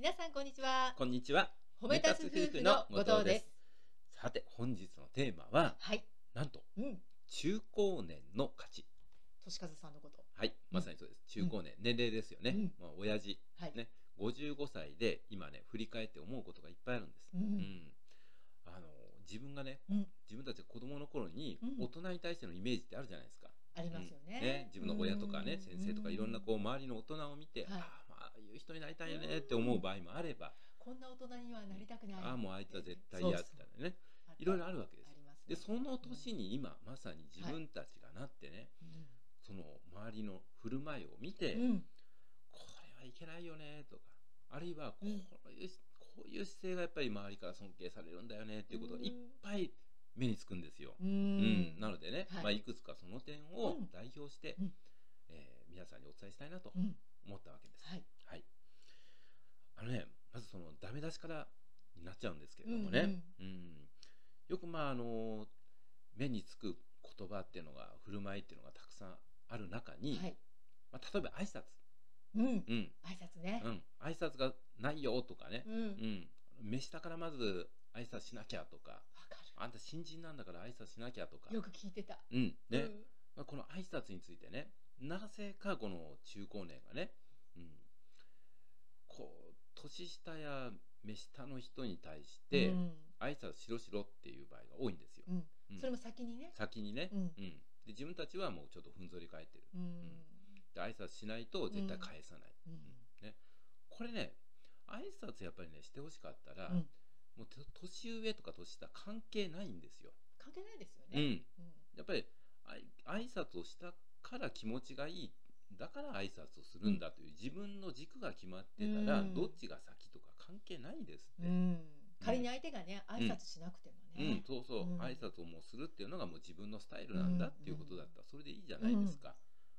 皆さんこんにちは。こんにちは。褒め立つ夫婦の後藤です。さて、本日のテーマは、はい。なんと、うん。中高年の価値。年和さんのこと。はい、まさにそうです。中高年、年齢ですよね。うん。まあ、親父、はい、ね、55歳で、今ね、振り返って思うことがいっぱいあるんです。うん。あの、自分がね、うん。自分たちが子供の頃に、うん。大人に対してのイメージってあるじゃないですか。ありますよね,、ね、自分の親とかね、うん。先生とかいろんなこう周りの大人を見て、はい。ああまあああいう人になりたいよねって思う場合もあれば、こんな大人にはなりたくないああもうあいつは絶対嫌みたいなねいろいろあるわけですね。でその年に今まさに自分たちがなってね、その周りの振る舞いを見て、うん。うんこれはいけないよねとかあるいはこううんいう、こういう姿勢がやっぱり周りから尊敬されるんだよねっていうことがいっぱい目につくんですよ。ううん。んなのでね、はいい。まあ、いくつかその点をうん。代表して、うん。えー皆さんにお伝えしたいなとうん思ったわけです。はい。はい、あのねまずそのダメ出しからになっちゃうんですけれどもね、うんよくまああの目につく言葉っていうのが振る舞いっていうのがたくさんある中に、はい。まあ、例えば挨拶、うん。うん。挨拶ね。うん、挨拶がないよとかね、うん、うん、目下からまず挨拶しなきゃとか。あんた新人なんだから挨拶しなきゃとか。るよく聞いてた。うん。ね。うん。まあ、この挨拶についてね。なぜかこの中高年がね、うん、こう年下や目下の人に対してうん。挨拶しろしろっていう場合が多いんですよ。うん。うん。それも先にね。先にね、うん。で自分たちはもうちょっとふんぞり返ってる。うん。で挨拶しないと絶対返さない、うん。ね、これね挨拶やっぱりねしてほしかったら、うん。もうと年上とか年下関係ないんですよ。関係ないですよね、うん、うん。やっぱり挨拶をしたから気持ちがいいだから挨拶をするんだという自分の軸が決まってたら、うん。どっちが先とか関係ないですって。うん。仮に相手がね挨拶しなくてもうんね、そうそう、うん。挨拶をもうするっていうのがもう自分のスタイルなんだっていうことだったらそれでいいじゃないですか。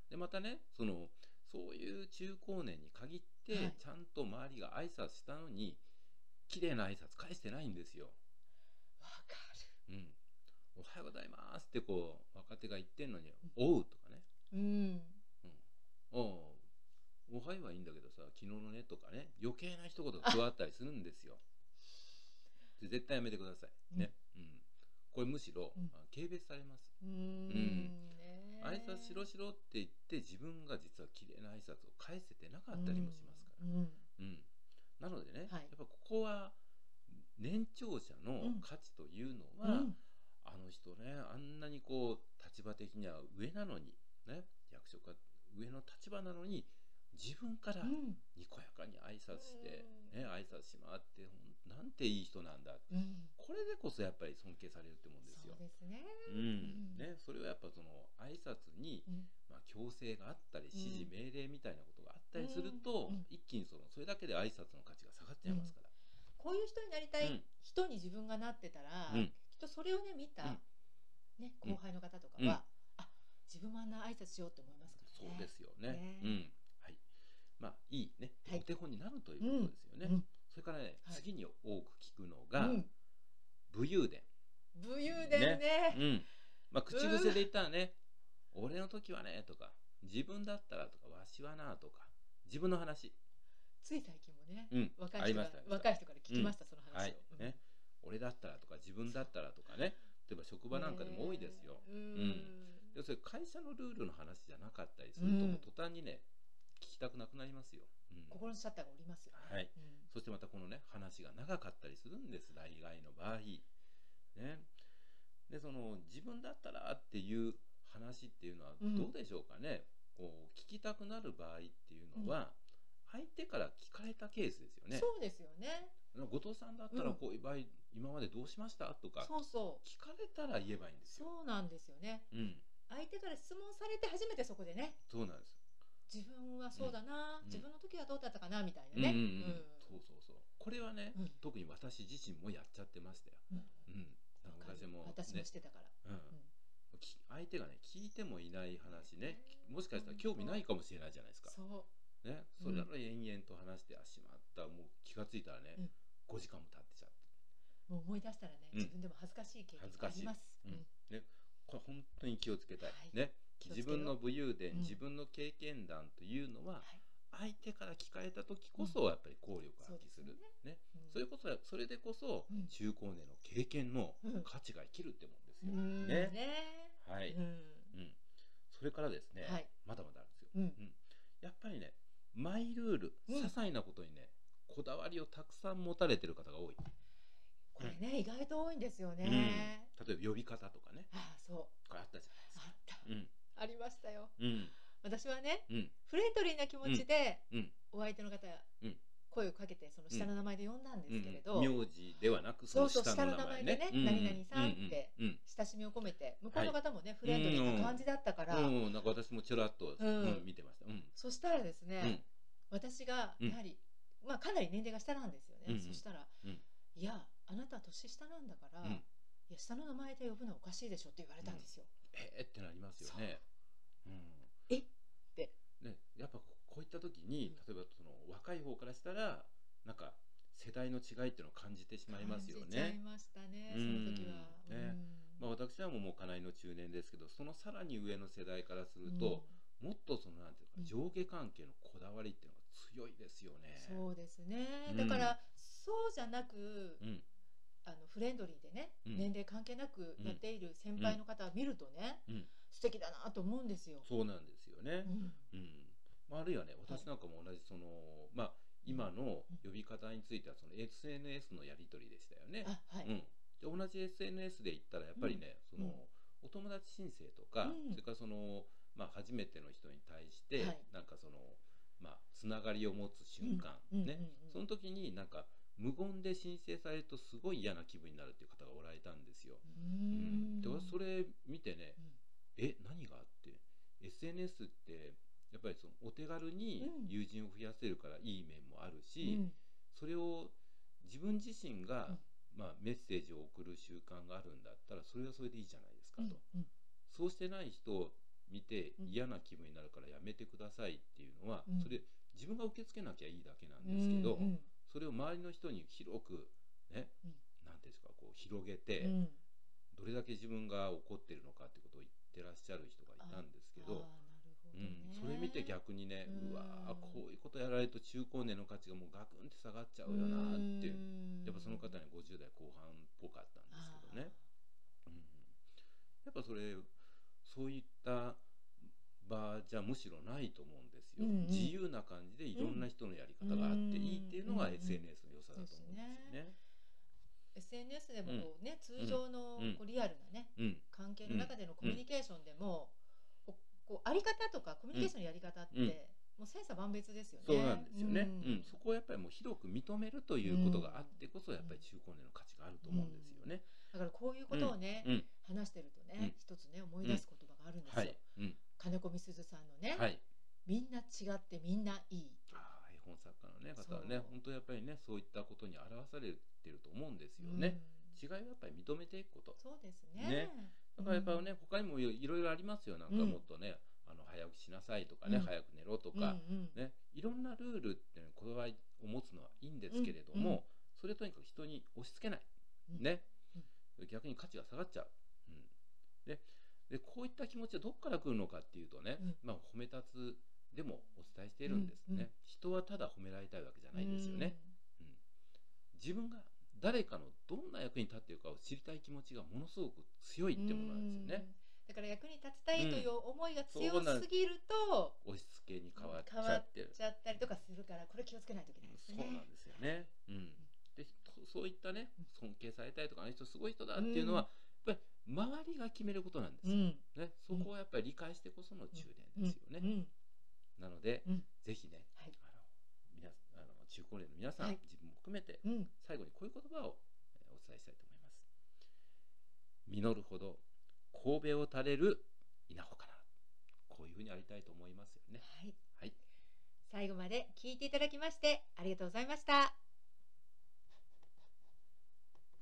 でまたねそのそういう中高年に限って、はい。ちゃんと周りが挨拶したのに綺麗な挨拶返してないんですよ。わかうん、おはようございますってこう若手が言ってんのに「おう」とかね。るうん「おうおはようはいいんだけどさ昨日のね」とかね余計な一言が加わったりするんですよ。で 絶対やめてください。ね。うん。これむしろ、うん。あ軽蔑されます。うーん。ね挨拶しろしろって言って自分が実は綺麗な挨拶を返せてなかったりもしますから。うん。うん。うん、なのでね、はい。やっぱここは年長者の価値というのは、うん。あの人ねあんなにこう立場的には上なのにね役職が上の立場なのに自分からうん。にこやかに挨拶して、うね、挨拶しまってなんていい人なんだうん。これでこそやっぱり尊敬されるって思うんですよ。そね。うん。ね、それはやっぱその挨拶に、うん。まあ、強制があったりん。指示命令みたいなことがあったりすると、一気にそのそれだけで挨拶の価値が下がっちゃいますから。こういう人になりたい人に自分がなってたら、うん。きっとそれをね見た、うん。ね、うん。後輩の方とかは、うん。あ自分もあんな挨拶しようって思いま。そうですよね。ねうん。はい。まあいいね、はいお手本になるということですよね。うんそれからね、はい次に多く聞くのが、うん武勇伝。武勇伝ねうん。まあ口癖で言ったらね、俺の時はねとか、自分だったらとか、わしはなとか、自分の話。つい最近もね、うん。若い人から若い人から聞きました、その話を。はい、うんね、俺だったらとか自分だったらとかね例えば職場なんかでも多いですよ。それ会社のルールの話じゃなかったりすると、うん途端にね聞きたくなくなりますよ。うん心のシャッターがおりますよね。はいうんそしてまたこのね話が長かったりするんです大概の場合。ね、でその自分だったらっていう話っていうのはうんどうでしょうかね、こう聞きたくなる場合っていうのは、相手から聞かれたケースですよね。そうですよね。後藤さんだったらこういう場合、今までどうしました？とかそうそう。聞かれたら言えばいいんですよ。そうなんですよね。うん、相手から質問されて初めてそこでね、そうなんです。自分はそうだな、うん。自分の時はどうだったかなみたいなね。うんうんうん、そうそうそう。これはね、うん。特に私自身もやっちゃってましたよ。うん。うん、なんか私も、ね、私もしてたから。うん。き相手がね聞いてもいない話ね、もしかしたら興味ないかもしれないじゃないですか。そね、それなのに延々と話して、あしまった、もう気がついたらね、うん。5時間も経ってちゃって。う。もう思い出したらね、うん。自分でも恥ずかしい経験があります。恥ずかしい。ね、これ本当に気をつけたい。はい。ね、自分の武勇伝、うん。自分の経験談というのは、はい。相手から聞かれた時こそやっぱり効力を発揮する、そうね。うん。それこそそれでこそうん。中高年の経験のうん。価値が生きるってもんですよ、うん。ね。ねはい、うん。うん、それからですね、はい。まだまだあるんですよ、うん。やっぱりねマイルール、うん。些細なことにねこだわりをたくさん持たれてる方が多い、これね意外と多いんですよね、うん、例えば呼び方とかね。ああそう。これあったじゃあったないですか。ありましたよ。私はねうん。フレンドリーな気持ちでうん。お相手の方うん。声をかけてその下の名前で呼んだんですけれど、うん、名字ではなくその下の名前でね何々さんって親しみを込めて向こうの方もね、フレンドリーな感じだったから、なんか私もちらっと、見てました。うん。そしたらですね、うん。私がうんやはり、まあかなり年齢が下なんですよね、そしたら、うん。いやあなた年下なんだから、うん。いや下の名前で呼ぶのはおかしいでしょって言われたんですよ、えーってなりますよね。う。ん。え？って。ねやっぱここういった時に例えばその若い方からしたらなんか世代の違いっていうのを感じてしまいますよ感じちゃいねましたね、うん。その時は、ね。まあ私はもうもう家内の中年ですけどそのさらに上の世代からすると、もっとそのなんていううん。か上下関係のこだわりっていうのが強いですよね。そうですね、うん。だからそうじゃなく、うんあのフレンドリーでね、うん。年齢関係なくやっている先輩の方を見るとね、うん。素敵だなと思うんですよ。そうなんですよね。うん。うん。まあ、あるいはね私なんかも同じその、まあ今の呼び方についてはその SNS のやり取りでしたよね。あはい、うん、で同じ SNS で言ったらやっぱりね、そのうん。お友達申請とか、うん。それからその、まあ、初めての人に対して、はいなんかその、まあ、つながりを持つ瞬間、ね、うんうんうんその時になんか無言で申請されるとすごい嫌な気分になるっていう方がおられたんですよ。ううん。ん。で私それ見てね、うん。え何があって？SNS ってやっぱりそのお手軽にうん。友人を増やせるからいい面もあるうし、ん。それを自分自身が、うん。まあ、メッセージを送る習慣があるんだったらそれはそれでいいじゃないですかと、うん。そうしてない人を見てうん。嫌な気分になるからやめてくださいっていうのは、うん。それ自分が受け付けなきゃいいだけなんですけど、うんそれを周りの人に広くね、うん。なんていうんですかこう広げて、うん。どれだけ自分が怒ってるのかってことを言ってらっしゃる人がいたんですけど、どね。うん、それ見て逆にね、うわーこういうことやられると中高年の価値がもうガクンって下がっちゃうよなっていううん。やっぱその方には50代後半っぽかったんですけどね、うん、やっぱそれそういった場じゃむしろないと思うんですよ、うんうん。自由な感じでいろんな人のやり方があっていいっていうのがうん SNS の良さだと思うんですよね。SNS でもこうね、通常のうん。こうリアルなね、うん。関係の中でのコミュニケーションでも、こうあり方とかコミュニケーションのやり方って、うん。もう千差万別ですよね。そうなんですよね、ううん。んそこをやっぱりもう広く認めるということがあってこそやっぱり中高年の価値があると思うんですよね。だからこういうことをね、うん。話してるとね、うん一つね思い出すみすずさんのね、はい、みんな違ってみんないい。あー絵本作家の、ね、方はね本当やっぱりねそういったことに表されてると思うんですよね、うん。違いはやっぱり認めていくこと。そうですね。ね。だからやっぱりね、他にもいろいろありますよなんかうん。もっとね、あの早起きしなさいとかね、うん。早く寝ろとうん、か、うん。ね、いろんなルールっていうわりを持つのはいいんですけれども、うん。うんそれとにかく人に押し付けない、うん。ね、逆に価値が下がっちゃう、うん、ででこういった気持ちはどこから来るのかっていうとね、うん。まあ、褒め立つでもお伝えしているんですね、うんうん人はただ褒められたいわけじゃないですよね、うん自分が誰かのどんな役に立っているかを知りたい気持ちがものすごく強いってものなんですよね、うん。だから役に立ちたいという思いが強すぎると、押し付けに変わっちゃってるちゃったりとかするからこれ気をつけないといけないですね。そうなん。ですよね。うん、でとそういったね尊敬されたいとかあの人すごい人だっていうのは、やっぱり周りが決めることなんですよ、うんね。そこをやっぱり理解してこその中年ですよね。なので、うんぜひね、はいあの皆あの中高年の皆さん、はい自分も含めてうん最後にこういう言葉をえーお伝えしたいと思います。実るほど神戸を垂れる稲穂かな。こういうふうにありたいと思いますよね。はいはい。最後まで聞いていただきましてありがとうございました。